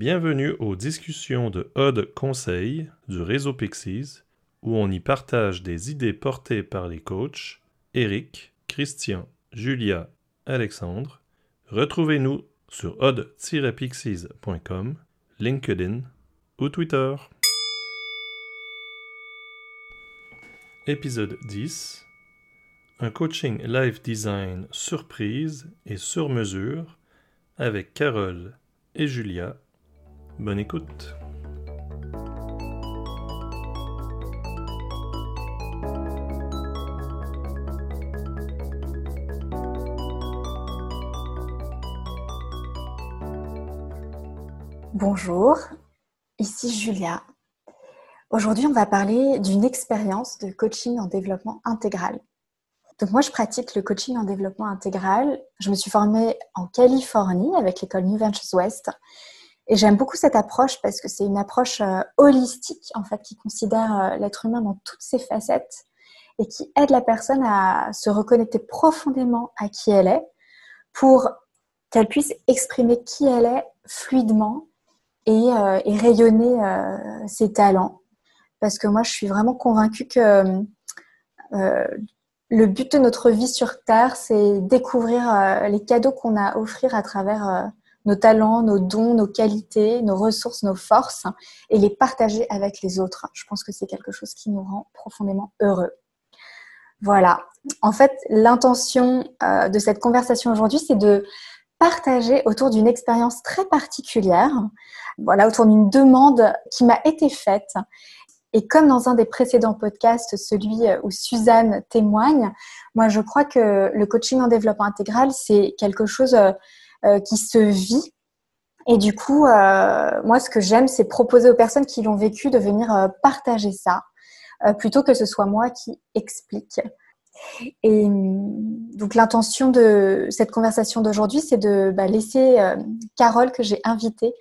Bienvenue aux discussions de Odd Conseil du réseau Pixies, où on y partage des idées portées par les coachs Eric, Christian, Julia, Alexandre. Retrouvez-nous sur odd-pixies.com, LinkedIn ou Twitter. Épisode 10 Un coaching live design surprise et sur mesure avec Carole et Julia. Bonne écoute. Bonjour, ici Julia. Aujourd'hui, on va parler d'une expérience de coaching en développement intégral. Donc moi, je pratique le coaching en développement intégral. Je me suis formée en Californie avec l'école New Ventures West. Et j'aime beaucoup cette approche parce que c'est une approche euh, holistique, en fait, qui considère euh, l'être humain dans toutes ses facettes et qui aide la personne à se reconnecter profondément à qui elle est pour qu'elle puisse exprimer qui elle est fluidement et, euh, et rayonner ses talents. Parce que moi, je suis vraiment convaincue que le but de notre vie sur Terre, c'est découvrir les cadeaux qu'on a à offrir à travers nos talents, nos dons, nos qualités, nos ressources, nos forces et les partager avec les autres. Je pense que c'est quelque chose qui nous rend profondément heureux. Voilà. En fait, l'intention euh, de cette conversation aujourd'hui, c'est de partager autour d'une expérience très particulière, voilà, autour d'une demande qui m'a été faite et comme dans un des précédents podcasts, celui où Suzanne témoigne, moi je crois que le coaching en développement intégral, c'est quelque chose euh, qui se vit. Et du coup, moi ce que j'aime, c'est proposer aux personnes qui l'ont vécu de venir partager ça, plutôt que ce soit moi qui explique. Et donc l'intention de cette conversation d'aujourd'hui, c'est de bah, laisser Carole, que j'ai invitée,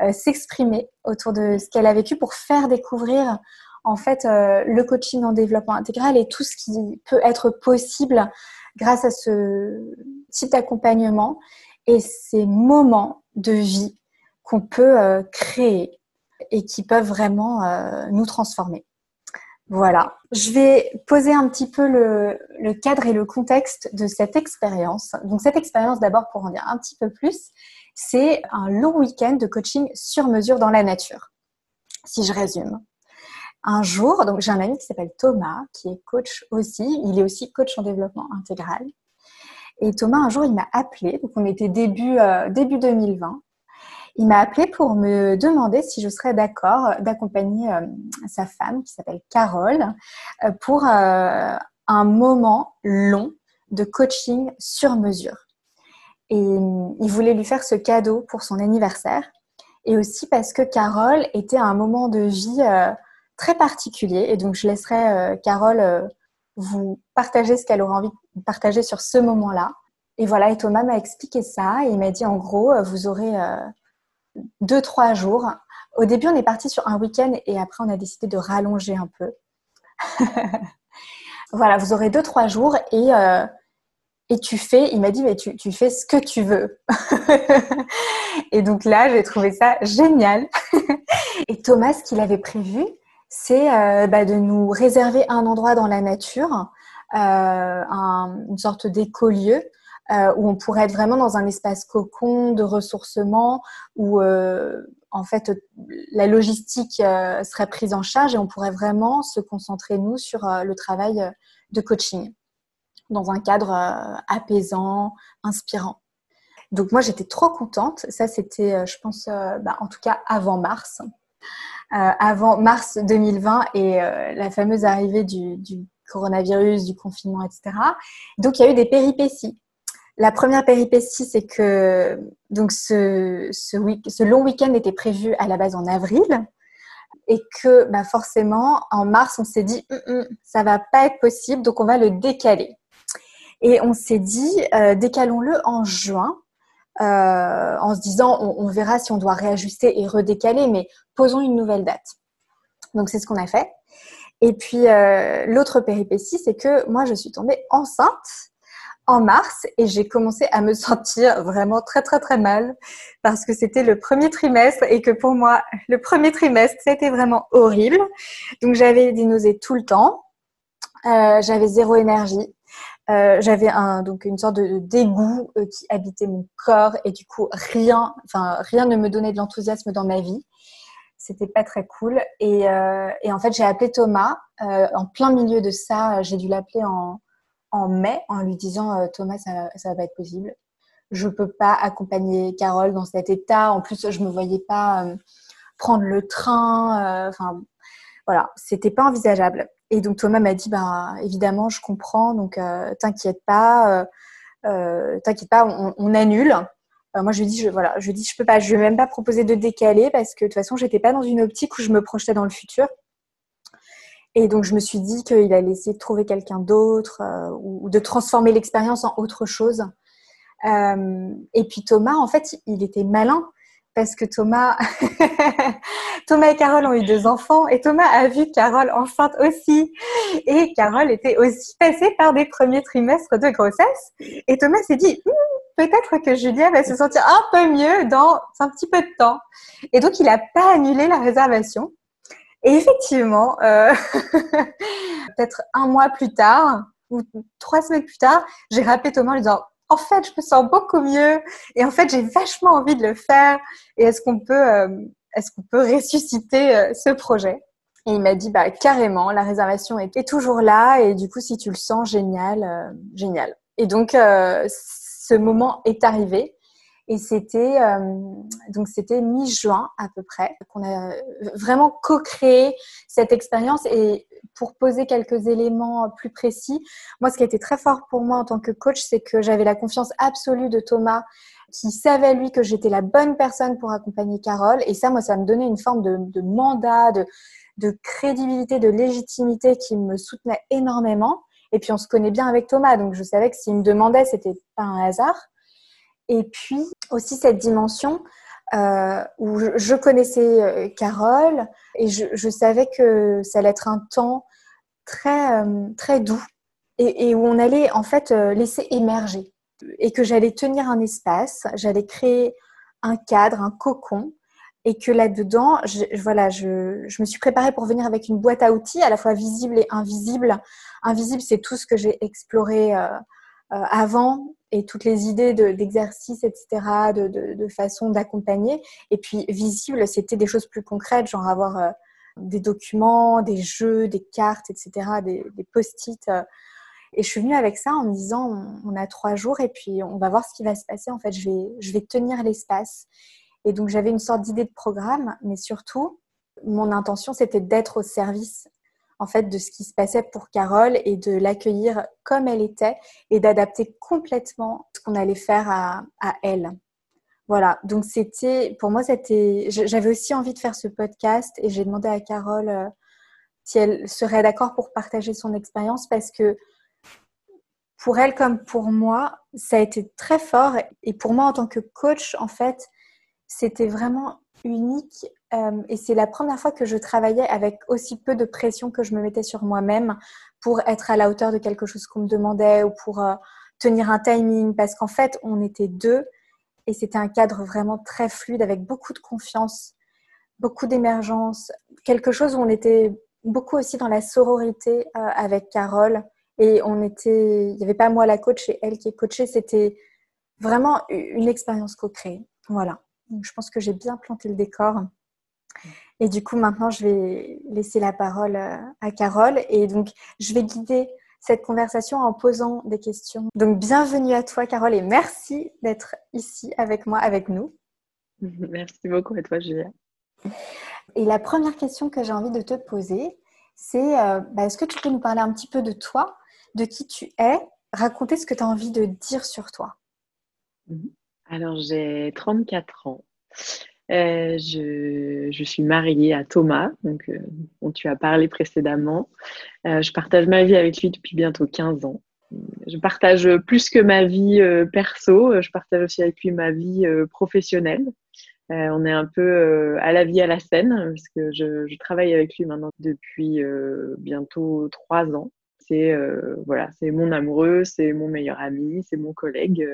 euh, s'exprimer autour de ce qu'elle a vécu pour faire découvrir en fait euh, le coaching en développement intégral et tout ce qui peut être possible grâce à ce type d'accompagnement et ces moments de vie qu'on peut euh, créer et qui peuvent vraiment nous transformer. Voilà, je vais poser un petit peu le, le, cadre et le contexte de cette expérience. Donc cette expérience d'abord pour en dire un petit peu plus, c'est un long week-end de coaching sur mesure dans la nature. Si je résume. Un jour, donc j'ai un ami qui s'appelle Thomas, qui est coach aussi. Il est aussi coach en développement intégral. Et Thomas, un jour, il m'a appelé. Donc on était début, euh, début 2020. Il m'a appelé pour me demander si je serais d'accord d'accompagner euh, sa femme, qui s'appelle Carole, euh, pour un moment long de coaching sur mesure. Et il voulait lui faire ce cadeau pour son anniversaire. Et aussi parce que Carole était à un moment de vie très particulier. Et donc, je laisserai Carole vous partager ce qu'elle aura envie de partager sur ce moment-là. Et voilà, et Thomas m'a expliqué ça. Et il m'a dit, en gros, vous aurez deux, trois jours. Au début, on est parti sur un week-end et après, on a décidé de rallonger un peu. voilà, vous aurez deux, trois jours et et tu fais, il m'a dit, mais tu, tu, fais ce que tu veux. et donc là, j'ai trouvé ça génial. et Thomas, ce qu'il avait prévu, c'est euh, bah, de nous réserver un endroit dans la nature, euh, une sorte d'écolieu, euh, où on pourrait être vraiment dans un espace cocon de ressourcement, où en fait la logistique serait prise en charge et on pourrait vraiment se concentrer, nous, sur le travail de coaching dans un cadre apaisant, inspirant. Donc moi j'étais trop contente. Ça c'était, je pense, bah, en tout cas avant mars, avant mars 2020 et la fameuse arrivée du, coronavirus, du confinement, etc. Donc il y a eu des péripéties. La première péripétie, c'est que donc ce, ce, long week-end était prévu à la base en avril et que bah forcément en mars on s'est dit hum, hum, ça va pas être possible, donc on va le décaler. Et on s'est dit, euh, décalons-le en juin, euh, en se disant, on, verra si on doit réajuster et redécaler, mais posons une nouvelle date. Donc c'est ce qu'on a fait. Et puis euh, l'autre péripétie, c'est que moi, je suis tombée enceinte en mars et j'ai commencé à me sentir vraiment très très très mal parce que c'était le premier trimestre et que pour moi le premier trimestre c'était vraiment horrible. Donc j'avais des nausées tout le temps, euh, j'avais zéro énergie, euh, j'avais donc une sorte de dégoût euh, qui habitait mon corps et du coup rien, enfin rien ne me donnait de l'enthousiasme dans ma vie. C'était pas très cool et, euh, en fait j'ai appelé Thomas en plein milieu de ça. J'ai dû l'appeler en mai en lui disant Thomas, ça, ça va pas être possible. Je peux pas accompagner Carole dans cet état. En plus, je me voyais pas prendre le train. Enfin, voilà, c'était pas envisageable. Et donc Thomas m'a dit, bah évidemment, je comprends. Donc t'inquiète pas, t'inquiète pas, on, annule. moi, je lui dis, je, voilà, je dis, je peux pas, je vais même pas proposer de décaler parce que de toute façon, j'étais pas dans une optique où je me projetais dans le futur. Et donc, je me suis dit qu'il allait essayer de trouver quelqu'un d'autre euh, ou, de transformer l'expérience en autre chose. Euh, et puis Thomas, en fait, il était malin parce que Thomas, Thomas et Carole ont eu deux enfants et Thomas a vu Carole enceinte aussi. Et Carole était aussi passée par des premiers trimestres de grossesse. Et Thomas s'est dit, hm, peut-être que Julia va se sentir un peu mieux dans un petit peu de temps. Et donc, il n'a pas annulé la réservation. Et effectivement, euh, peut-être un mois plus tard ou trois semaines plus tard, j'ai rappelé Thomas en lui disant en fait, je me sens beaucoup mieux et en fait, j'ai vachement envie de le faire. Et est-ce qu'on peut, euh, est-ce qu'on peut ressusciter euh, ce projet? Et il m'a dit bah carrément, la réservation est toujours là et du coup, si tu le sens, génial, génial. Et donc, ce moment est arrivé. Et c'était euh, donc c'était mi-juin à peu près qu'on a vraiment co-créé cette expérience. Et pour poser quelques éléments plus précis, moi, ce qui a été très fort pour moi en tant que coach, c'est que j'avais la confiance absolue de Thomas, qui savait lui que j'étais la bonne personne pour accompagner Carole. Et ça, moi, ça me donnait une forme de, de mandat, de, de crédibilité, de légitimité qui me soutenait énormément. Et puis on se connaît bien avec Thomas, donc je savais que s'il me demandait, c'était pas un hasard. Et puis aussi cette dimension euh, où je, connaissais euh, Carole et je, savais que ça allait être un temps très, euh, très doux et, où on allait en fait laisser émerger et que j'allais tenir un espace, j'allais créer un cadre, un cocon et que là-dedans, je, voilà, je, me suis préparée pour venir avec une boîte à outils à la fois visible et invisible. Invisible, c'est tout ce que j'ai exploré avant et toutes les idées d'exercices, etc., de, de, de façon d'accompagner. Et puis visible, c'était des choses plus concrètes, genre avoir euh, des documents, des jeux, des cartes, etc., des, des post-it. Euh. Et je suis venue avec ça en me disant, on, on, a trois jours et puis on va voir ce qui va se passer. En fait, je vais, je vais tenir l'espace. Et donc, j'avais une sorte d'idée de programme, mais surtout, mon intention, c'était d'être au service en fait de ce qui se passait pour Carole et de l'accueillir comme elle était et d'adapter complètement ce qu'on allait faire à, elle. Voilà, donc c'était pour moi c'était j'avais aussi envie de faire ce podcast et j'ai demandé à Carole euh, si elle serait d'accord pour partager son expérience parce que pour elle comme pour moi, ça a été très fort et pour moi en tant que coach en fait, c'était vraiment unique euh, et c'est la première fois que je travaillais avec aussi peu de pression que je me mettais sur moi-même pour être à la hauteur de quelque chose qu'on me demandait ou pour euh, tenir un timing parce qu'en fait on était deux et c'était un cadre vraiment très fluide avec beaucoup de confiance, beaucoup d'émergence, quelque chose où on était beaucoup aussi dans la sororité euh, avec Carole et on était, il n'y avait pas moi la coach et elle qui est coachée, c'était vraiment une expérience co-créée. Voilà. Je pense que j'ai bien planté le décor. Et du coup, maintenant, je vais laisser la parole euh, à Carole. Et donc, je vais guider cette conversation en posant des questions. Donc, bienvenue à toi, Carole, et merci d'être ici avec moi, avec nous. Merci beaucoup à toi, Julia? Et la première question que j'ai envie de te poser, c'est euh, bah, est-ce que tu peux nous parler un petit peu de toi, de qui tu es, raconter ce que tu as envie de dire sur toi mhm. Alors, j'ai 34 ans. Euh, je, suis mariée à Thomas, donc, euh, dont tu as parlé précédemment. Euh, je partage ma vie avec lui depuis bientôt 15 ans. Je partage plus que ma vie euh, perso, je partage aussi avec lui ma vie professionnelle. on est un peu à la vie à la scène, parce que je, travaille avec lui maintenant depuis bientôt trois ans. c'est voilà, c'est mon amoureux, c'est mon meilleur ami, c'est mon collègue.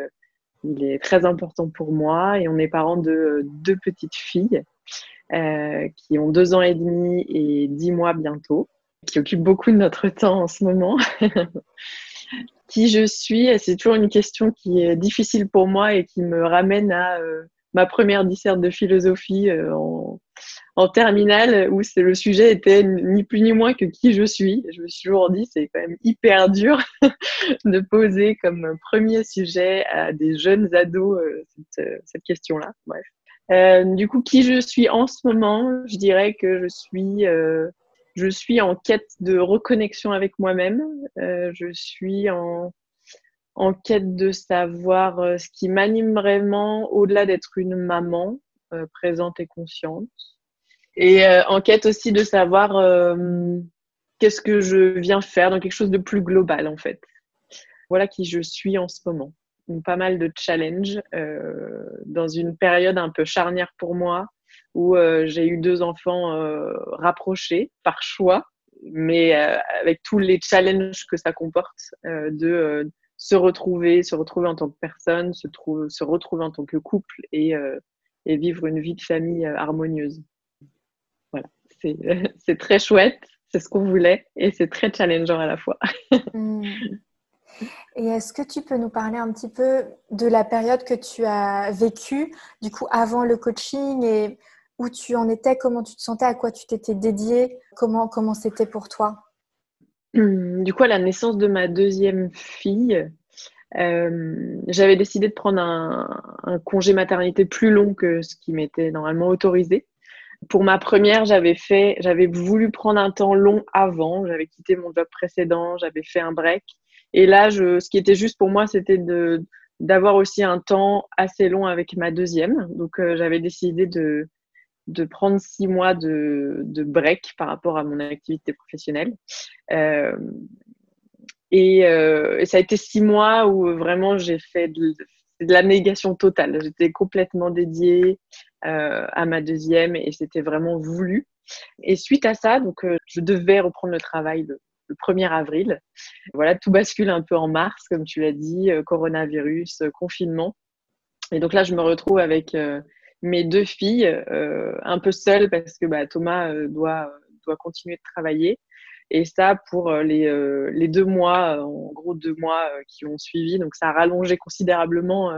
Il est très important pour moi et on est parents de deux petites filles qui ont deux ans et demi et dix mois bientôt, qui occupent beaucoup de notre temps en ce moment. qui je suis, c'est toujours une question qui est difficile pour moi et qui me ramène à ma première disserte de philosophie en, en terminale où le sujet était ni plus ni moins que qui je suis. Je me suis toujours dit c'est quand même hyper dur de poser comme premier sujet à des jeunes ados euh, euh, cette, question-là. Bref. Euh, du coup, qui je suis en ce moment, je dirais que je suis, je suis en quête de reconnexion avec moi-même. je suis en, en quête de savoir ce qui m'anime vraiment au-delà d'être une maman présente et consciente. Et euh, en quête aussi de savoir euh, qu'est-ce que je viens faire dans quelque chose de plus global en fait. Voilà qui je suis en ce moment. Pas mal de challenges euh, dans une période un peu charnière pour moi où j'ai eu deux enfants rapprochés par choix, mais avec tous les challenges que ça comporte de se retrouver, se retrouver en tant que personne, se, se retrouver en tant que couple et, et vivre une vie de famille harmonieuse. c'est très chouette, c'est ce qu'on voulait et c'est très challengeant à la fois. Hmm. Et est-ce que tu peux nous parler un petit peu de la période que tu as vécue, du coup, avant le coaching et où tu en étais, comment tu te sentais, à quoi tu t'étais dédiée, comment comment c'était pour toi? Hmm, Du coup, à la naissance de ma deuxième fille, euh, j'avais décidé de prendre un, congé maternité plus long que ce qui m'était normalement autorisé. Pour ma première, j'avais fait, j'avais voulu prendre un temps long avant. J'avais quitté mon job précédent, j'avais fait un break. Et là, ce qui était juste pour moi, c'était de d'avoir aussi un temps assez long avec ma deuxième. Donc, euh, j'avais décidé de, de prendre six mois de, de, break par rapport à mon activité professionnelle. Euh, et, euh, ça a été six mois où vraiment j'ai fait de, la négation totale. J'étais complètement dédiée euh, à ma deuxième et c'était vraiment voulu. Et suite à ça, donc, euh, je devais reprendre le travail le, 1er avril. Voilà, tout bascule un peu en mars, comme tu l'as dit, euh, coronavirus, confinement. Et donc là, je me retrouve avec mes deux filles, un peu seule parce que bah, Thomas doit, doit continuer de travailler. Et ça, pour euh, les, euh, les deux mois, euh, en gros deux mois qui ont suivi, donc ça a rallongé considérablement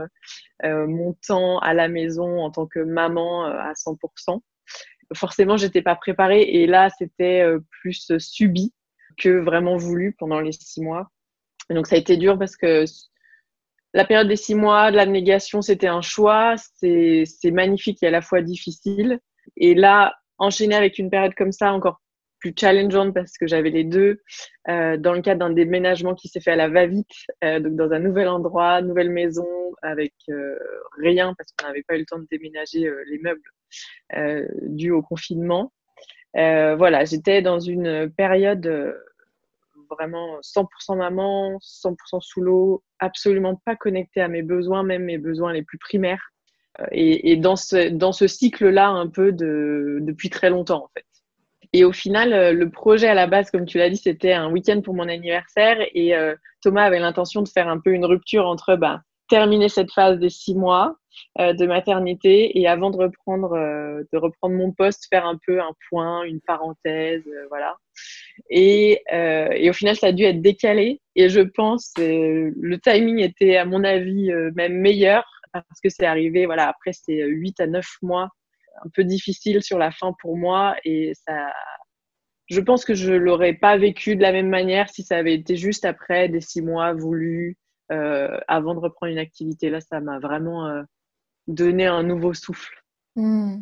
mon temps à la maison en tant que maman à 100%. Forcément, j'étais pas préparée et là, c'était plus subi que vraiment voulu pendant les six mois. Donc ça a été dur parce que la période des six mois, de l'abnégation, c'était un choix. C'est magnifique et à la fois difficile. Et là, enchaîner avec une période comme ça, encore plus challengeante parce que j'avais les deux euh, dans le cadre d'un déménagement qui s'est fait à la va-vite, euh, donc dans un nouvel endroit, nouvelle maison, avec euh, rien parce qu'on n'avait pas eu le temps de déménager les meubles dû au confinement. voilà, j'étais dans une période vraiment 100% maman, 100% sous l'eau, absolument pas connectée à mes besoins, même mes besoins les plus primaires. Et, dans ce, dans ce cycle-là, un peu de, depuis très longtemps, en fait. Et au final, euh, le projet à la base, comme tu l'as dit, c'était un week-end pour mon anniversaire. Et euh, Thomas avait l'intention de faire un peu une rupture entre bah, terminer cette phase des six mois euh, de maternité et avant de reprendre, de reprendre mon poste, faire un peu un point, une parenthèse, voilà. Et, au final, ça a dû être décalé. Et je pense le timing était, à mon avis, même meilleur parce que c'est arrivé, voilà, après ces huit à neuf mois un peu difficile sur la fin pour moi et ça je pense que je l'aurais pas vécu de la même manière si ça avait été juste après des six mois voulus euh, avant de reprendre une activité. Là, ça m'a vraiment euh, donné un nouveau souffle. Hmm.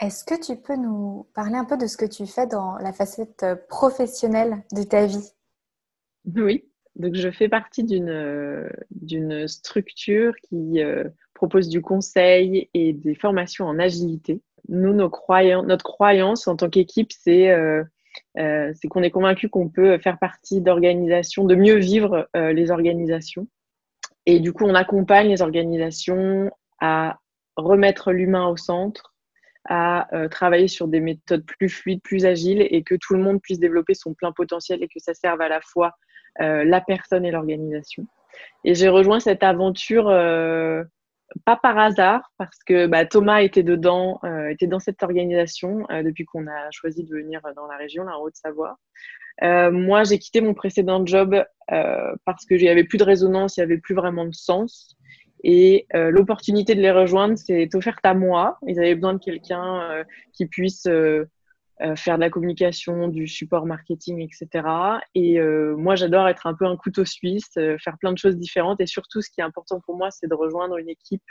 Est-ce que tu peux nous parler un peu de ce que tu fais dans la facette professionnelle de ta vie? Oui, donc je fais partie d'une d'une structure qui euh, propose du conseil et des formations en agilité nous, nos notre croyance en tant qu'équipe, c'est euh, euh, qu'on est convaincu qu'on peut faire partie d'organisations, de mieux vivre euh, les organisations. Et du coup, on accompagne les organisations à remettre l'humain au centre, à travailler sur des méthodes plus fluides, plus agiles et que tout le monde puisse développer son plein potentiel et que ça serve à la fois la personne et l'organisation. Et j'ai rejoint cette aventure pas par hasard, parce que bah, Thomas était dedans, était dans cette organisation depuis qu'on a choisi de venir dans la région, la Haute-Savoie. moi, j'ai quitté mon précédent job parce que n'y avait plus de résonance, il n'y avait plus vraiment de sens. Et euh, l'opportunité de les rejoindre s'est offerte à moi. Ils avaient besoin de quelqu'un euh, qui puisse euh, faire de la communication, du support marketing, etc. Et moi, j'adore être un peu un couteau suisse, faire plein de choses différentes. Et surtout, ce qui est important pour moi, c'est de rejoindre une équipe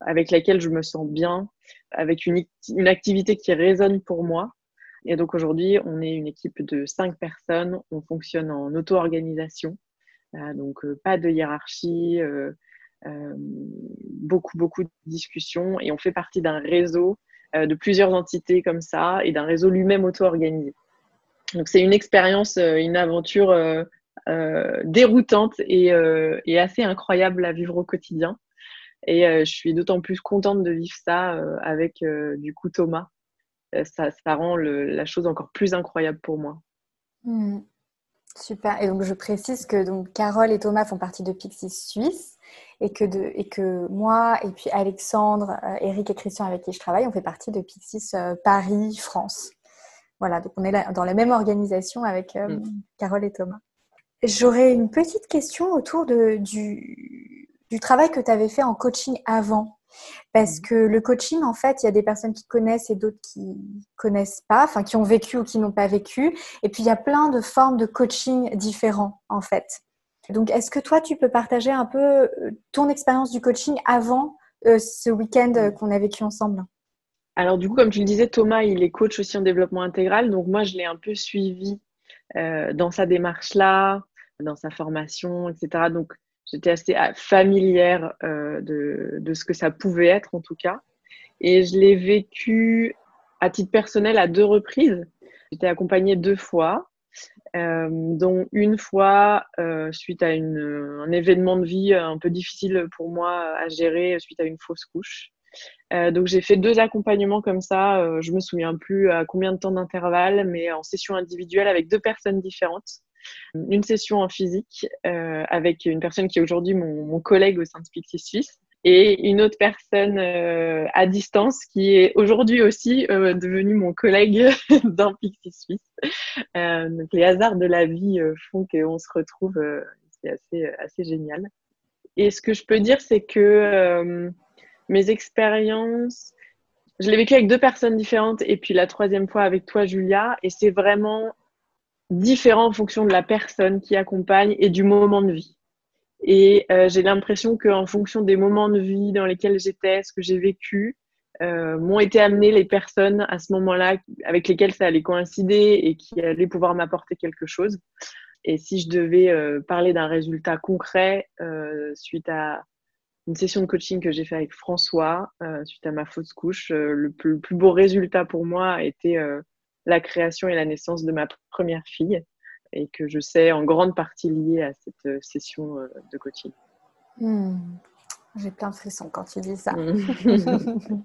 avec laquelle je me sens bien, avec une, une activité qui résonne pour moi. Et donc aujourd'hui, on est une équipe de cinq personnes. On fonctionne en auto-organisation. donc pas de hiérarchie. Euh, beaucoup, beaucoup de discussions et on fait partie d'un réseau euh, de plusieurs entités comme ça et d'un réseau lui-même auto-organisé. Donc c'est une expérience, euh, une aventure déroutante et, assez incroyable à vivre au quotidien. Et je suis d'autant plus contente de vivre ça avec du coup Thomas. Ça, rend la chose encore plus incroyable pour moi. Hmm. Super. Et donc je précise que donc Carole et Thomas font partie de Pixis Suisse et que, de, et que moi et puis Alexandre, euh, Eric et Christian avec qui je travaille, on fait partie de Pixis euh, Paris, France. Voilà, donc on est là, dans la même organisation avec euh, mm. Carole et Thomas. J'aurais une petite question autour de, du, du travail que tu avais fait en coaching avant. Parce mm. que le coaching, en fait, il y a des personnes qui connaissent et d'autres qui connaissent pas, enfin qui ont vécu ou qui n'ont pas vécu. Et puis il y a plein de formes de coaching différents, en fait. Donc, est-ce que toi, tu peux partager un peu euh, ton expérience du coaching avant euh, ce week-end euh, qu'on a vécu ensemble? Alors, du coup, comme tu le disais, Thomas, il est coach aussi en développement intégral. Donc, moi, je l'ai un peu suivi dans sa démarche-là, dans sa formation, etc. Donc, j'étais assez familière de, de, ce que ça pouvait être, en tout cas. Et je l'ai vécu à titre personnel à deux reprises. J'étais accompagnée deux fois. Euh, dont une fois euh, suite à un événement de vie un peu difficile pour moi à gérer suite à une fausse couche. Euh, donc j'ai fait deux accompagnements comme ça. je me souviens plus à combien de temps d'intervalle, mais en session individuelle avec deux personnes différentes. Une session en physique avec une personne qui est aujourd'hui mon, mon, collègue au sein de Spixi Suisse et une autre personne euh, à distance qui est aujourd'hui aussi euh, devenue mon collègue dans Pixie Suisse. Euh, donc les hasards de la vie font qu'on se retrouve, c'est assez, assez génial. Et ce que je peux dire, c'est que mes expériences, je l'ai vécu avec deux personnes différentes et puis la troisième fois avec toi, Julia, et c'est vraiment différent en fonction de la personne qui accompagne et du moment de vie. Et euh, j'ai l'impression qu'en fonction des moments de vie dans lesquels j'étais, ce que j'ai vécu, euh, m'ont été amenées les personnes à ce moment-là avec lesquelles ça allait coïncider et qui allaient pouvoir m'apporter quelque chose. Et si je devais euh, parler d'un résultat concret euh, suite à une session de coaching que j'ai fait avec François, euh, suite à ma fausse couche, le plus, le, plus, beau résultat pour moi a été la création et la naissance de ma première fille et que je sais en grande partie lié à cette euh, session euh, de coaching. Hmm. J'ai plein de frissons quand tu dis ça. Hmm.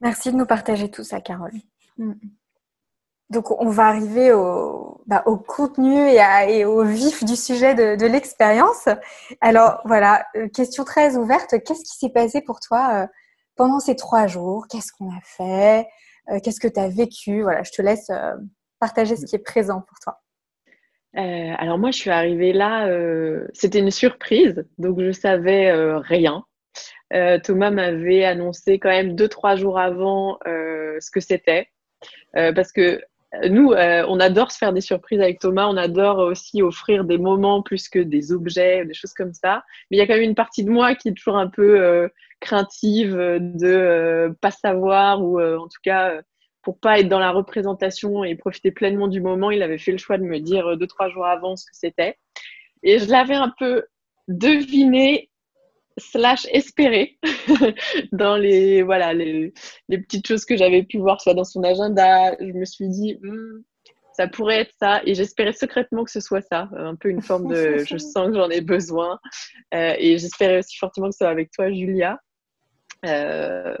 Merci de nous partager tout ça, Carole. Hmm. Donc, on va arriver au, bah, au contenu et, et, au vif du sujet de, de l'expérience. Alors, voilà, euh, question très ouverte. Qu'est-ce qui s'est passé pour toi pendant ces trois jours? Qu'est-ce qu'on a fait? Qu'est-ce que tu as vécu? Voilà, je te laisse partager ce qui est présent pour toi. Euh, alors moi, je suis arrivée là, euh, c'était une surprise, donc je savais euh, rien. Thomas m'avait annoncé quand même deux trois jours avant ce que c'était, parce que nous, on adore se faire des surprises avec Thomas, on adore aussi offrir des moments plus que des objets, des choses comme ça. Mais il y a quand même une partie de moi qui est toujours un peu craintive de pas savoir ou en tout cas pour pas être dans la représentation et profiter pleinement du moment, il avait fait le choix de me dire euh, deux, trois jours avant ce que c'était. Et je l'avais un peu deviné slash espéré dans les voilà les, les, petites choses que j'avais pu voir soit dans son agenda. Je me suis dit hmm, ça pourrait être ça. Et j'espérais secrètement que ce soit ça. Un peu une forme de je sens que j'en ai besoin. Euh, et j'espérais aussi fortement que ce soit avec toi Julia euh,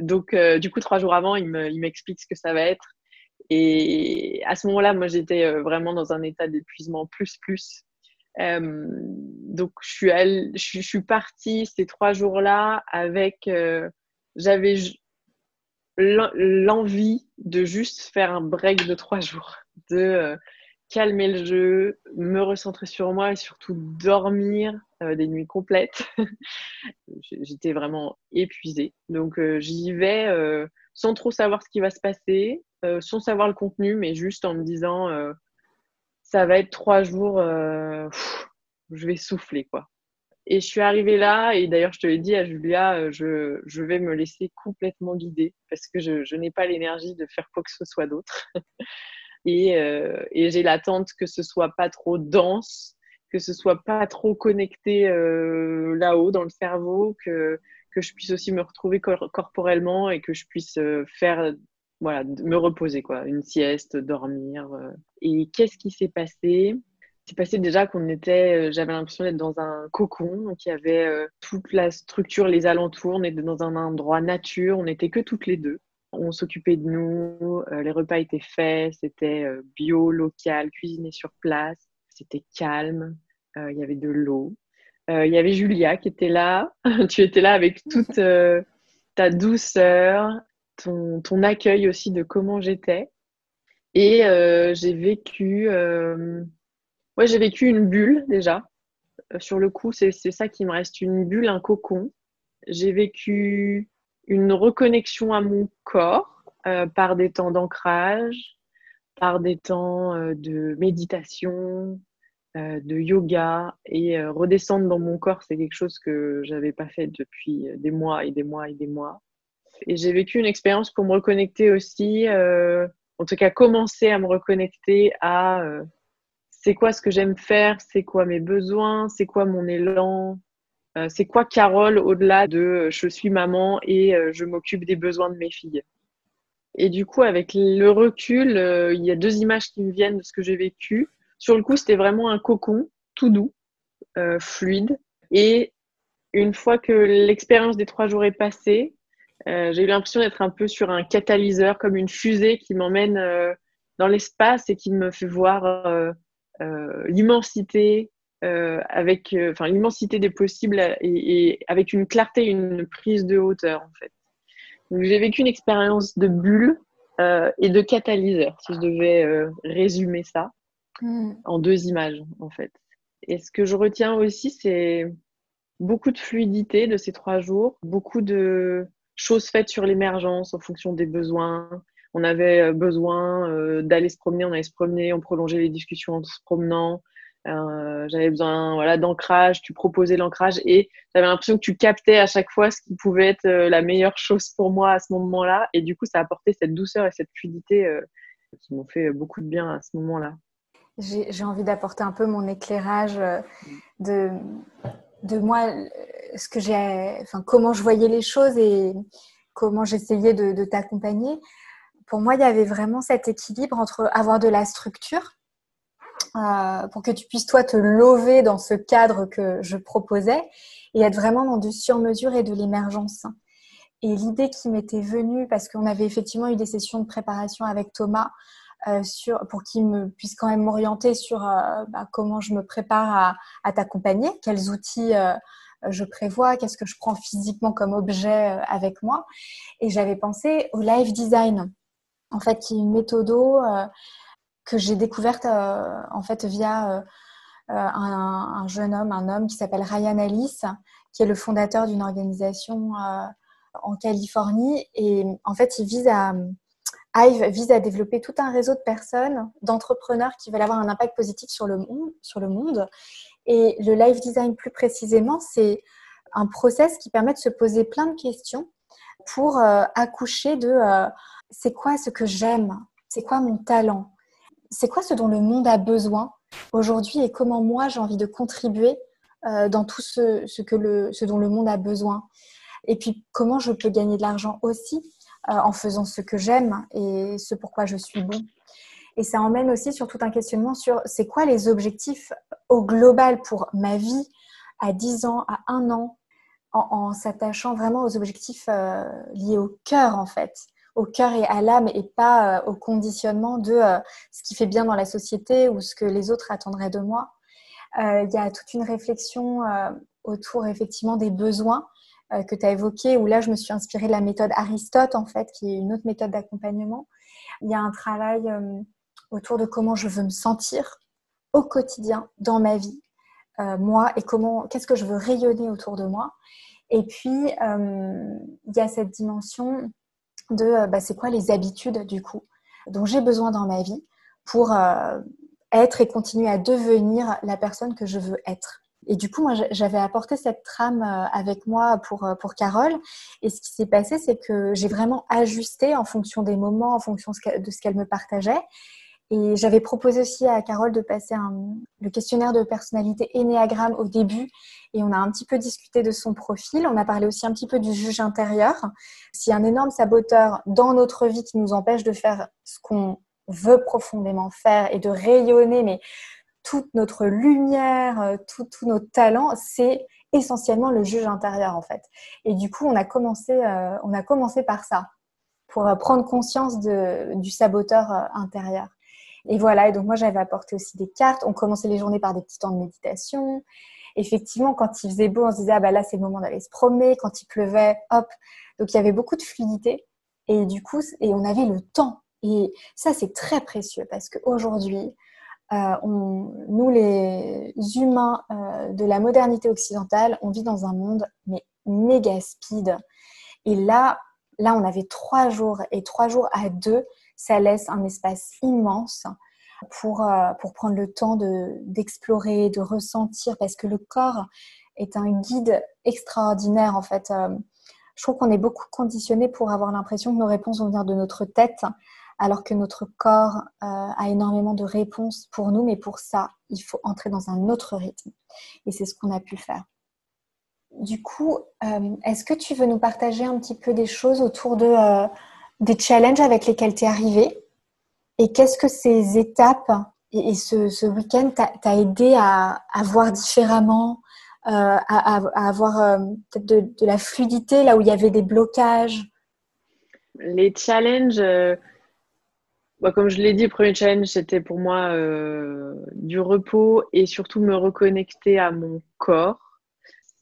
donc, euh, du coup, trois jours avant, il m'explique ce que ça va être. Et à ce moment-là, moi, j'étais euh, vraiment dans un état d'épuisement plus plus. donc, je suis, je, suis partie ces trois jours-là avec. J'avais l'envie de juste faire un break de trois jours, de calmer le jeu, me recentrer sur moi et surtout dormir des nuits complètes. J'étais vraiment épuisée. Donc j'y vais sans trop savoir ce qui va se passer, sans savoir le contenu, mais juste en me disant ça va être trois jours, je vais souffler quoi. Et je suis arrivée là, et d'ailleurs, je te l'ai dit à Julia, je, je, vais me laisser complètement guider parce que je, je n'ai pas l'énergie de faire quoi que ce soit d'autre. Euh, et, j'ai l'attente que ce soit pas trop dense, que ce soit pas trop connecté euh, là-haut dans le cerveau, que, que je puisse aussi me retrouver corporellement et que je puisse euh, faire, voilà, me reposer, quoi, une sieste, dormir. Et qu'est-ce qui s'est passé? C'est passé déjà qu'on était, j'avais l'impression d'être dans un cocon, donc il y avait toute la structure, les alentours, on était dans un endroit nature, on n'était que toutes les deux on s'occupait de nous, euh, les repas étaient faits, c'était euh, bio, local, cuisiné sur place, c'était calme, euh, il y avait de l'eau. Il y avait Julia qui était là, tu étais là avec toute ta douceur, ton, ton, accueil aussi de comment j'étais. Et j'ai vécu, ouais, j'ai vécu une bulle déjà. sur le coup, c'est ça qui me reste, une bulle, un cocon. J'ai vécu une reconnexion à mon corps euh, par des temps d'ancrage, par des temps euh, de méditation, euh, de yoga et redescendre dans mon corps, c'est quelque chose que j'avais pas fait depuis des mois et des mois et des mois. Et j'ai vécu une expérience pour me reconnecter aussi, en tout cas commencer à me reconnecter à c'est quoi ce que j'aime faire, c'est quoi mes besoins, c'est quoi mon élan, euh, c'est quoi Carole au-delà de euh, je suis maman et euh, je m'occupe des besoins de mes filles? Et du coup, avec le recul, il y a deux images qui me viennent de ce que j'ai vécu. Sur le coup, c'était vraiment un cocon tout doux, fluide. Et une fois que l'expérience des trois jours est passée, j'ai eu l'impression d'être un peu sur un catalyseur, comme une fusée qui m'emmène dans l'espace et qui me fait voir l'immensité, euh, avec euh, enfin l'immensité des possibles et, avec une clarté, une prise de hauteur en fait. J'ai vécu une expérience de bulle euh, et de catalyseur, si je devais résumer ça hmm. en deux images en fait. Et ce que je retiens aussi, c'est beaucoup de fluidité de ces trois jours, beaucoup de choses faites sur l'émergence en fonction des besoins. On avait besoin d'aller se promener, on allait se promener, on prolongeait les discussions en se promenant. Euh, j'avais besoin voilà, d'ancrage, tu proposais l'ancrage et j'avais l'impression que tu captais à chaque fois ce qui pouvait être euh, la meilleure chose pour moi à ce moment-là. Et du coup, ça a apporté cette douceur et cette fluidité euh, qui m'ont fait beaucoup de bien à ce moment-là. J'ai envie d'apporter un peu mon éclairage de, de moi, ce que enfin, comment je voyais les choses et comment j'essayais de t'accompagner. Pour moi, il y avait vraiment cet équilibre entre avoir de la structure euh, pour que tu puisses toi te lever dans ce cadre que je proposais et être vraiment dans du sur-mesure et de l'émergence. Et l'idée qui m'était venue, parce qu'on avait effectivement eu des sessions de préparation avec Thomas euh, pour qu'il me puisse quand même m'orienter sur euh, bah, comment je me prépare à, t'accompagner, quels outils je prévois, qu'est-ce que je prends physiquement comme objet avec moi. Et j'avais pensé au live design, en fait, qui est une méthode que j'ai découverte euh, en fait via euh, euh, un, jeune homme, un homme qui s'appelle Ryan Alice, qui est le fondateur d'une organisation en Californie. Et en fait, il vise à, Hive vise à développer tout un réseau de personnes, d'entrepreneurs qui veulent avoir un impact positif sur le monde. Le. Et le life design, plus précisément, c'est un process qui permet de se poser plein de questions pour accoucher de c'est quoi ce que j'aime, c'est quoi mon talent, c'est quoi ce dont le monde a besoin aujourd'hui et comment moi j'ai envie de contribuer euh, dans tout ce, que le, dont le monde a besoin. Et puis comment je peux gagner de l'argent aussi euh, en faisant ce que j'aime et ce pourquoi je suis bon. Et ça emmène aussi sur tout un questionnement sur c'est quoi les objectifs au global pour ma vie à 10 ans, à 1 an, en, s'attachant vraiment aux objectifs euh, liés au cœur en fait au cœur et à l'âme et pas euh, au conditionnement de euh, ce qui fait bien dans la société ou ce que les autres attendraient de moi. il y a toute une réflexion autour effectivement des besoins que tu as évoqués, où là, je me suis inspirée de la méthode Aristote, en fait, qui est une autre méthode d'accompagnement. Il y a un travail autour de comment je veux me sentir au quotidien, dans ma vie, moi, et comment, qu'est-ce que je veux rayonner autour de moi. Et puis, il y a cette dimension de bah, c'est quoi les habitudes du coup dont j'ai besoin dans ma vie pour euh, être et continuer à devenir la personne que je veux être. Et du coup, moi, j'avais apporté cette trame euh, avec moi pour, euh, pour Carole. Et ce qui s'est passé, c'est que j'ai vraiment ajusté en fonction des moments, en fonction de ce qu'elle me partageait. Et j'avais proposé aussi à Carole de passer le questionnaire de personnalité Ennéagramme au début. Et on a un petit peu discuté de son profil. On a parlé aussi un petit peu du juge intérieur. S'il y a un énorme saboteur dans notre vie qui nous empêche de faire ce qu'on veut profondément faire et de rayonner, mais toute notre lumière, euh, tous nos talents, c'est essentiellement le juge intérieur en fait. Et du coup, on a commencé, euh, on a commencé par ça, pour euh, prendre conscience de, du saboteur intérieur. Et voilà, et donc moi j'avais apporté aussi des cartes. On commençait les journées par des petits temps de méditation. Effectivement, quand il faisait beau, on se disait ah bah là c'est le moment d'aller se promener. Quand il pleuvait, hop. Donc il y avait beaucoup de fluidité. Et du coup, et on avait le temps. Et ça c'est très précieux parce qu'aujourd'hui, euh, nous les humains euh, de la modernité occidentale, on vit dans un monde mais méga speed. Et là, là on avait trois jours et trois jours à deux ça laisse un espace immense pour, euh, pour prendre le temps d'explorer, de, ressentir, parce que le corps est un guide extraordinaire en fait. Euh, je trouve qu'on est beaucoup conditionné pour avoir l'impression que nos réponses vont venir de notre tête, alors que notre corps euh, a énormément de réponses pour nous, mais pour ça, il faut entrer dans un autre rythme. Et c'est ce qu'on a pu faire. Du coup, est-ce que tu veux nous partager un petit peu des choses autour de des challenges avec lesquels tu es arrivé et qu'est-ce que ces étapes et, ce, week-end t'a aidé à, voir différemment, euh, à, avoir euh, peut-être de, la fluidité là où il y avait des blocages? Les challenges, euh, bah, comme je l'ai dit, le premier challenge, c'était pour moi du repos et surtout me reconnecter à mon corps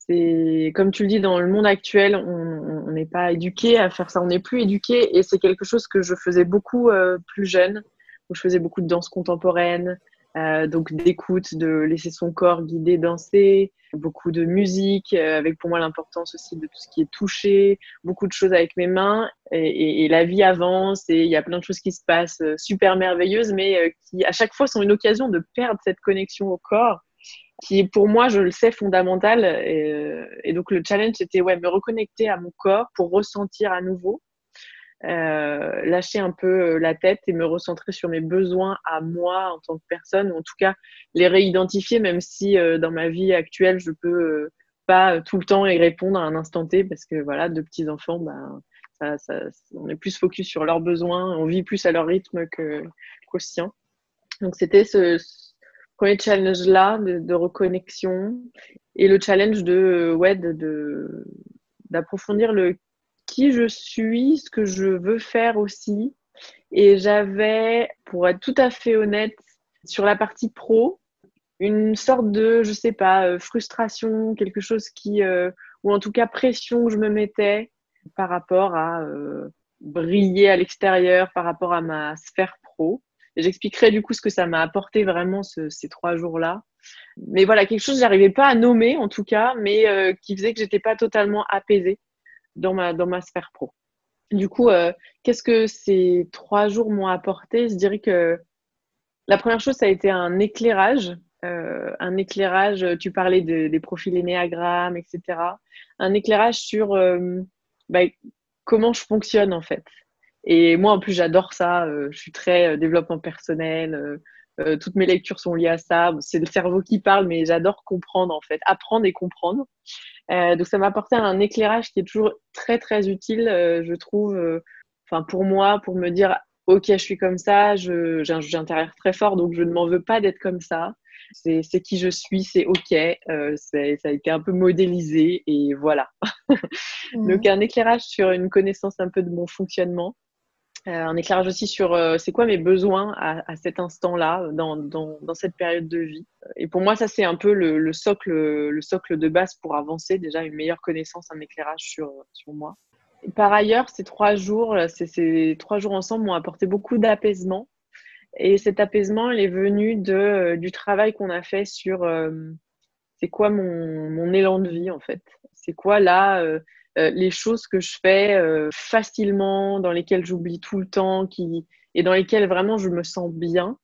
comme tu le dis dans le monde actuel, on n'est pas éduqué à faire ça, on n'est plus éduqué et c'est quelque chose que je faisais beaucoup euh, plus jeune, où je faisais beaucoup de danse contemporaine, euh, donc d'écoute, de laisser son corps guider, danser, beaucoup de musique, euh, avec pour moi l'importance aussi de tout ce qui est touché, beaucoup de choses avec mes mains. Et, la vie avance et il y a plein de choses qui se passent super merveilleuses, mais qui à chaque fois sont une occasion de perdre cette connexion au corps qui pour moi, je le sais, fondamental. Et, donc le challenge, c'était ouais, me reconnecter à mon corps pour ressentir à nouveau, euh, lâcher un peu euh, la tête et me recentrer sur mes besoins à moi en tant que personne, ou en tout cas les réidentifier, même si euh, dans ma vie actuelle, je peux pas tout le temps y répondre à un instant T, parce que voilà, de petits enfants, ben, on est plus focus sur leurs besoins, on vit plus à leur rythme qu'au sien. Donc c'était ce, premier challenge là de, reconnexion et le challenge de ouais de d'approfondir le qui je suis, ce que je veux faire aussi. Et j'avais, pour être tout à fait honnête, sur la partie pro, une sorte de, je sais pas, euh, frustration, quelque chose qui, euh, ou en tout cas pression que je me mettais par rapport à euh, briller à l'extérieur, par rapport à ma sphère pro. J'expliquerai du coup ce que ça m'a apporté vraiment ces trois jours-là. Mais voilà, quelque chose que j'arrivais pas à nommer en tout cas, mais euh, qui faisait que j'étais pas totalement apaisée dans ma, dans ma sphère pro. Du coup, euh, qu'est-ce que ces trois jours m'ont apporté? Je dirais que la première chose, ça a été un éclairage. Euh, un éclairage, tu parlais des profils énéagrammes, etc. Un éclairage sur bah, comment je fonctionne en fait. Et moi, en plus, j'adore ça. Euh, je suis très euh, développement personnel. Euh, toutes mes lectures sont liées à ça. C'est le cerveau qui parle, mais j'adore comprendre, en fait, apprendre et comprendre. donc, ça m'a apporté un éclairage qui est toujours très, très utile, je trouve, enfin, pour moi, pour me dire, OK, je suis comme ça, j'ai un juge intérieur très fort, donc je ne m'en veux pas d'être comme ça. C'est qui je suis, c'est OK. ça a été un peu modélisé et voilà. Donc, un éclairage sur une connaissance un peu de mon fonctionnement. Un éclairage aussi sur c'est quoi mes besoins à, cet instant-là, dans, dans, cette période de vie. Et pour moi, ça, c'est un peu le, le, socle, le socle de base pour avancer, déjà une meilleure connaissance, un éclairage sur, sur moi. par ailleurs, ces trois jours, ces trois jours ensemble m'ont apporté beaucoup d'apaisement. Et cet apaisement, il est venu de, du travail qu'on a fait sur c'est quoi mon, mon, élan de vie, en fait. C'est quoi là euh, les choses que je fais euh, facilement, dans lesquelles j'oublie tout le temps, qui, et dans lesquelles vraiment je me sens bien.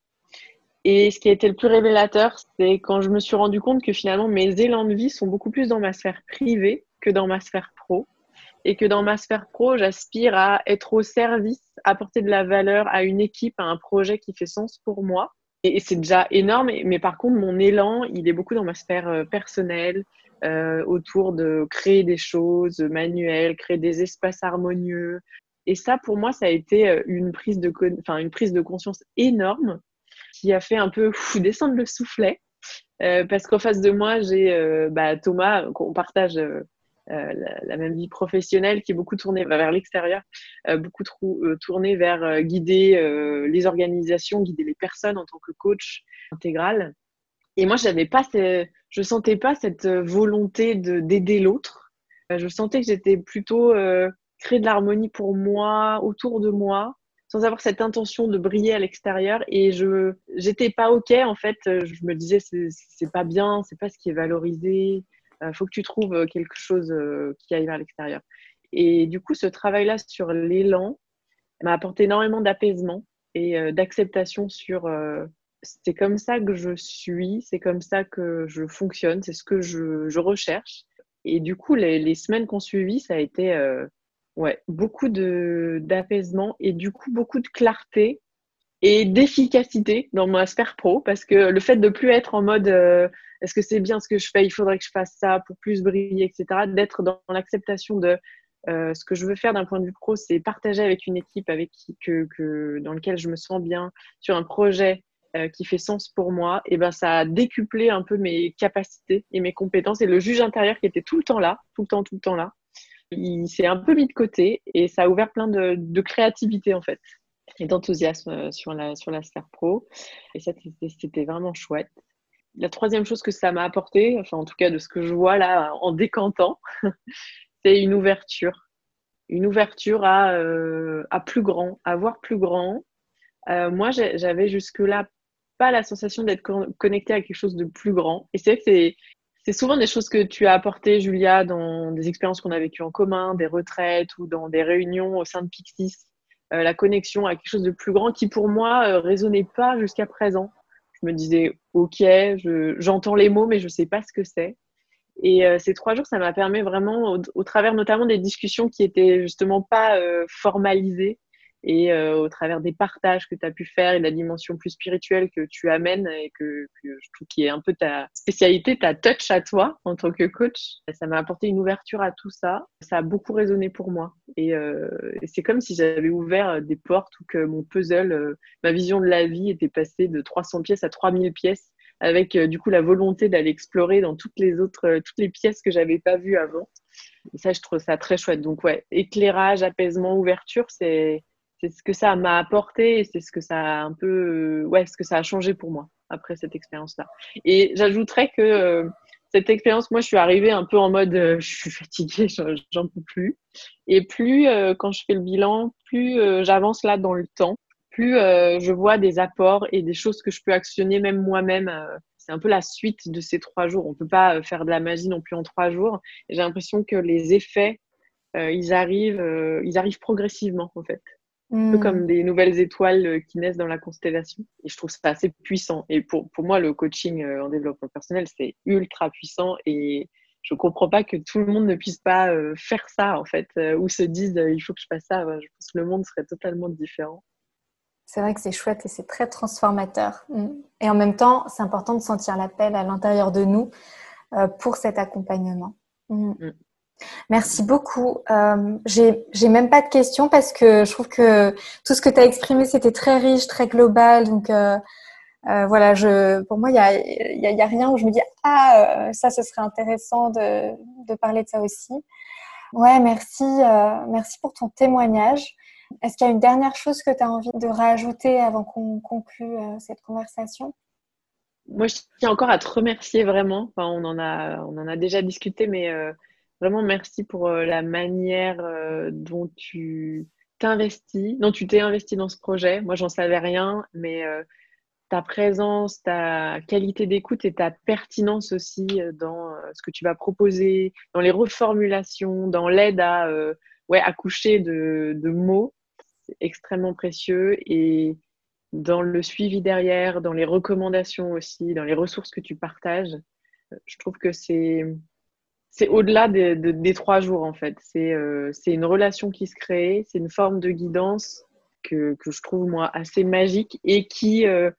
Et ce qui a été le plus révélateur, c'est quand je me suis rendu compte que finalement mes élans de vie sont beaucoup plus dans ma sphère privée que dans ma sphère pro. Et que dans ma sphère pro, j'aspire à être au service, apporter de la valeur à une équipe, à un projet qui fait sens pour moi. Et c'est déjà énorme, mais par contre, mon élan, il est beaucoup dans ma sphère euh, personnelle, euh, autour de créer des choses manuelles, créer des espaces harmonieux. Et ça, pour moi, ça a été euh, une prise de, enfin, une prise de conscience énorme qui a fait un peu descendre le soufflet. Euh, parce qu'en face de moi, j'ai bah, Thomas, on partage la, même vie professionnelle qui est beaucoup tournée vers l'extérieur, beaucoup tournée vers guider les organisations, guider les personnes en tant que coach intégral. Et moi, j'avais pas je sentais pas cette euh, volonté de d'aider l'autre. Euh, je sentais que j'étais plutôt euh, créer de l'harmonie pour moi, autour de moi, sans avoir cette intention de briller à l'extérieur. Et je j'étais pas ok en fait. Je me disais c'est pas bien, c'est pas ce qui est valorisé. Il faut que tu trouves quelque chose qui aille vers l'extérieur. Et du coup, ce travail-là sur l'élan m'a apporté énormément d'apaisement et d'acceptation sur c'est comme ça que je suis, c'est comme ça que je fonctionne, c'est ce que je, recherche. Et du coup, les, semaines qu'on suivi, ça a été euh, ouais, beaucoup d'apaisement et du coup beaucoup de clarté et d'efficacité dans ma sphère pro parce que le fait de plus être en mode euh, est-ce que c'est bien ce que je fais, il faudrait que je fasse ça pour plus briller, etc., d'être dans l'acceptation de euh, ce que je veux faire d'un point de vue pro, c'est partager avec une équipe avec qui, que, dans lequel je me sens bien sur un projet euh, qui fait sens pour moi, et ben ça a décuplé un peu mes capacités et mes compétences. Et le juge intérieur qui était tout le temps là, tout le temps, tout le temps là, il s'est un peu mis de côté et ça a ouvert plein de, créativité en fait et d'enthousiasme euh, sur la, sur la pro. Et ça, c'était vraiment chouette. La troisième chose que ça m'a apporté, enfin en tout cas de ce que je vois là en décantant, c'est une ouverture. Une ouverture à, euh, à plus grand, à voir plus grand. Moi, j'avais jusque-là pas la sensation d'être connecté à quelque chose de plus grand. Et c'est vrai que c'est souvent des choses que tu as apportées, Julia, dans des expériences qu'on a vécues en commun, des retraites ou dans des réunions au sein de Pixis. Euh, la connexion à quelque chose de plus grand qui, pour moi, euh, résonnait pas jusqu'à présent. Je me disais, OK, j'entends les mots, mais je sais pas ce que c'est. Et euh, ces trois jours, ça m'a permis vraiment, au, au, travers notamment des discussions qui étaient justement pas formalisées, et euh, au travers des partages que tu as pu faire et la dimension plus spirituelle que tu amènes et que, je trouve qui est un peu ta spécialité, ta touch à toi en tant que coach, ça m'a apporté une ouverture à tout ça. Ça a beaucoup résonné pour moi et, euh, c'est comme si j'avais ouvert des portes ou que mon puzzle, euh, ma vision de la vie était passée de 300 pièces à 3000 pièces avec du coup la volonté d'aller explorer dans toutes les autres toutes les pièces que j'avais pas vues avant. Et ça, je trouve ça très chouette. Donc ouais, éclairage, apaisement, ouverture, c'est c'est ce que ça m'a apporté et c'est ce que ça a un peu, ouais, ce que ça a changé pour moi après cette expérience-là. Et j'ajouterais que euh, cette expérience, moi, je suis arrivée un peu en mode, euh, je suis fatiguée, j'en peux plus. Et plus, euh, quand je fais le bilan, plus j'avance là dans le temps, plus je vois des apports et des choses que je peux actionner même moi-même. c'est un peu la suite de ces trois jours. On peut pas faire de la magie non plus en trois jours. J'ai l'impression que les effets, ils arrivent, ils arrivent progressivement en fait un peu hmm. comme des nouvelles étoiles euh, qui naissent dans la constellation. Et je trouve ça assez puissant. Et pour, pour moi, le coaching euh, en développement personnel, c'est ultra puissant. Et je comprends pas que tout le monde ne puisse pas euh, faire ça, en fait, ou se dise il faut que je fasse ça. Je pense que le monde serait totalement différent. C'est vrai que c'est chouette et c'est très transformateur. Hmm. Et en même temps, c'est important de sentir l'appel à l'intérieur de nous pour cet accompagnement. Merci beaucoup. Euh, j'ai même pas de questions parce que je trouve que tout ce que tu as exprimé, c'était très riche, très global. Donc euh, euh, voilà, pour moi, il n'y a, y a, rien où je me dis Ah, euh, ça, ce serait intéressant de, parler de ça aussi. Ouais, merci, merci pour ton témoignage. Est-ce qu'il y a une dernière chose que tu as envie de rajouter avant qu'on conclue cette conversation? Moi, je tiens encore à te remercier vraiment. Enfin, on, en a, on en a déjà discuté, mais vraiment merci pour euh, la manière dont tu t'investis, dont tu t'es investi dans ce projet. Moi, j'en savais rien, mais ta présence, ta qualité d'écoute et ta pertinence aussi dans ce que tu vas proposer, dans les reformulations, dans l'aide à ouais, accoucher de, de mots, c'est extrêmement précieux. Et dans le suivi derrière, dans les recommandations aussi, dans les ressources que tu partages, je trouve que c'est c'est au-delà des, trois jours en fait. C'est euh, une relation qui se crée, c'est une forme de guidance que, je trouve moi assez magique et qui, euh,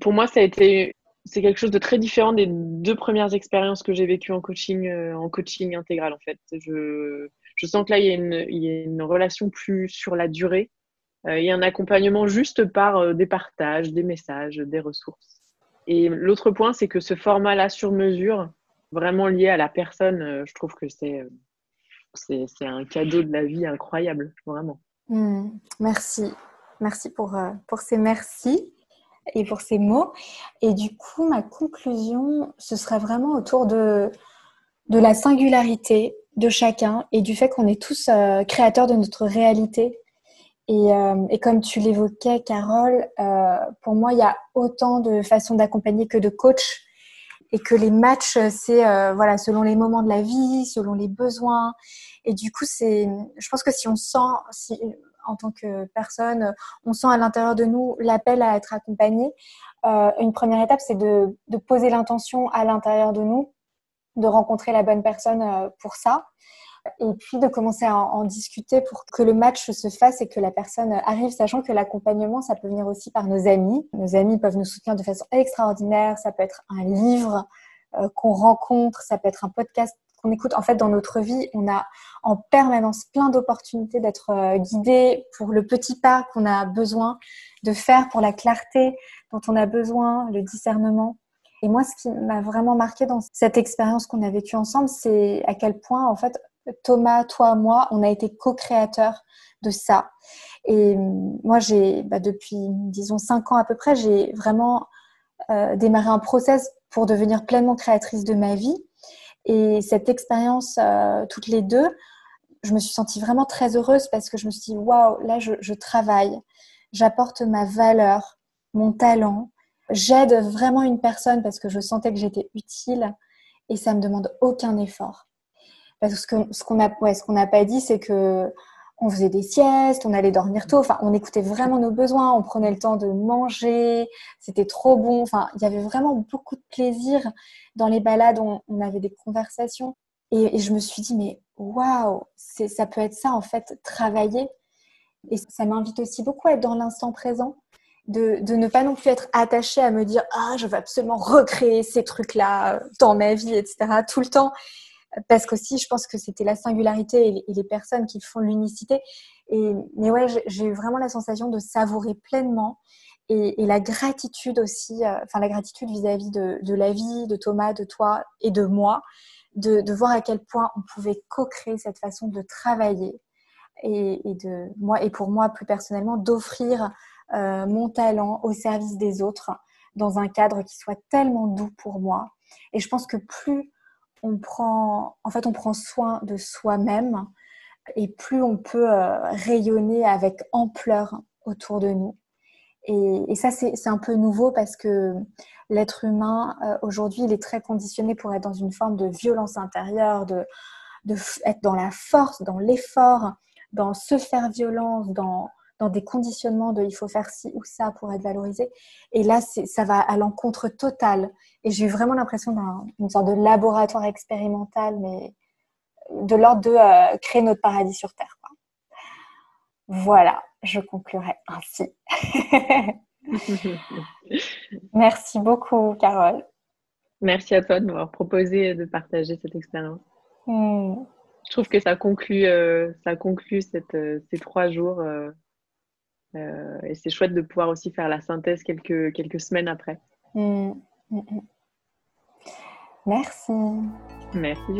pour moi, ça a été c'est quelque chose de très différent des deux premières expériences que j'ai vécues en coaching, euh, en coaching intégral en fait. Je, sens que là, il y, a une, il y a une relation plus sur la durée. Il y a un accompagnement juste par des partages, des messages, des ressources. Et l'autre point, c'est que ce format-là sur mesure, vraiment lié à la personne, euh, je trouve que c'est c'est un cadeau de la vie incroyable, vraiment. Hmm, merci. Merci pour, pour ces merci et pour ces mots. Et du coup, ma conclusion, ce serait vraiment autour de, de la singularité de chacun et du fait qu'on est tous euh, créateurs de notre réalité. Et, euh, et comme tu l'évoquais, Carole, euh, pour moi, il y a autant de façons d'accompagner que de coach et que les matchs, c'est voilà, selon les moments de la vie, selon les besoins. Et du coup, c'est, je pense que si on sent, si, en tant que personne, on sent à l'intérieur de nous l'appel à être accompagné, une première étape, c'est de, poser l'intention à l'intérieur de nous de rencontrer la bonne personne euh, pour ça. Et puis de commencer à en, discuter pour que le match se fasse et que la personne arrive, sachant que l'accompagnement, ça peut venir aussi par nos amis. Nos amis peuvent nous soutenir de façon extraordinaire. Ça peut être un livre euh, qu'on rencontre, ça peut être un podcast qu'on écoute. En fait, dans notre vie, on a en permanence plein d'opportunités d'être euh, guidé pour le petit pas qu'on a besoin de faire, pour la clarté dont on a besoin, le discernement. Et moi, ce qui m'a vraiment marqué dans cette expérience qu'on a vécue ensemble, c'est à quel point, en fait, Thomas, toi, moi, on a été co-créateurs de ça. Et moi, j'ai, bah, depuis, disons, cinq ans à peu près, j'ai vraiment euh, démarré un process pour devenir pleinement créatrice de ma vie. Et cette expérience, euh, toutes les deux, je me suis sentie vraiment très heureuse parce que je me suis dit, waouh, là, je, je travaille, j'apporte ma valeur, mon talent, J'aide vraiment une personne parce que je sentais que j'étais utile et ça me demande aucun effort. Parce que ce qu'on a, ouais, n'a pas dit, c'est que on faisait des siestes, on allait dormir tôt, enfin, on écoutait vraiment nos besoins, on prenait le temps de manger, c'était trop bon, enfin, il y avait vraiment beaucoup de plaisir dans les balades, on, on avait des conversations. Et, je me suis dit, mais waouh, ça peut être ça en fait, travailler. Et ça m'invite aussi beaucoup à être dans l'instant présent. De, ne pas non plus être attaché à me dire ah je veux absolument recréer ces trucs là dans ma vie etc tout le temps parce qu'aussi je pense que c'était la singularité et les, personnes qui font l'unicité mais ouais j'ai eu vraiment la sensation de savourer pleinement et, la gratitude aussi euh, enfin la gratitude vis-à-vis de, la vie de Thomas de toi et de moi de, voir à quel point on pouvait co-créer cette façon de travailler et, et de moi et pour moi plus personnellement d'offrir euh, mon talent au service des autres dans un cadre qui soit tellement doux pour moi. Et je pense que plus on prend, en fait, on prend soin de soi-même et plus on peut euh, rayonner avec ampleur autour de nous. Et, ça, c'est un peu nouveau parce que l'être humain, euh, aujourd'hui, il est très conditionné pour être dans une forme de violence intérieure, de, de être dans la force, dans l'effort, dans se faire violence, dans dans des conditionnements de il faut faire ci ou ça pour être valorisé. Et là, ça va à l'encontre total. Et j'ai eu vraiment l'impression d'une sorte de laboratoire expérimental, mais de l'ordre de euh, créer notre paradis sur Terre. Voilà, je conclurai ainsi. Merci beaucoup, Carole. Merci à toi de m'avoir proposé de partager cette expérience. Hmm. Je trouve que ça conclut, euh, ça conclut cette, euh, ces trois jours euh, et c'est chouette de pouvoir aussi faire la synthèse quelques, quelques semaines après. Mm, mm, mm. Merci. Merci.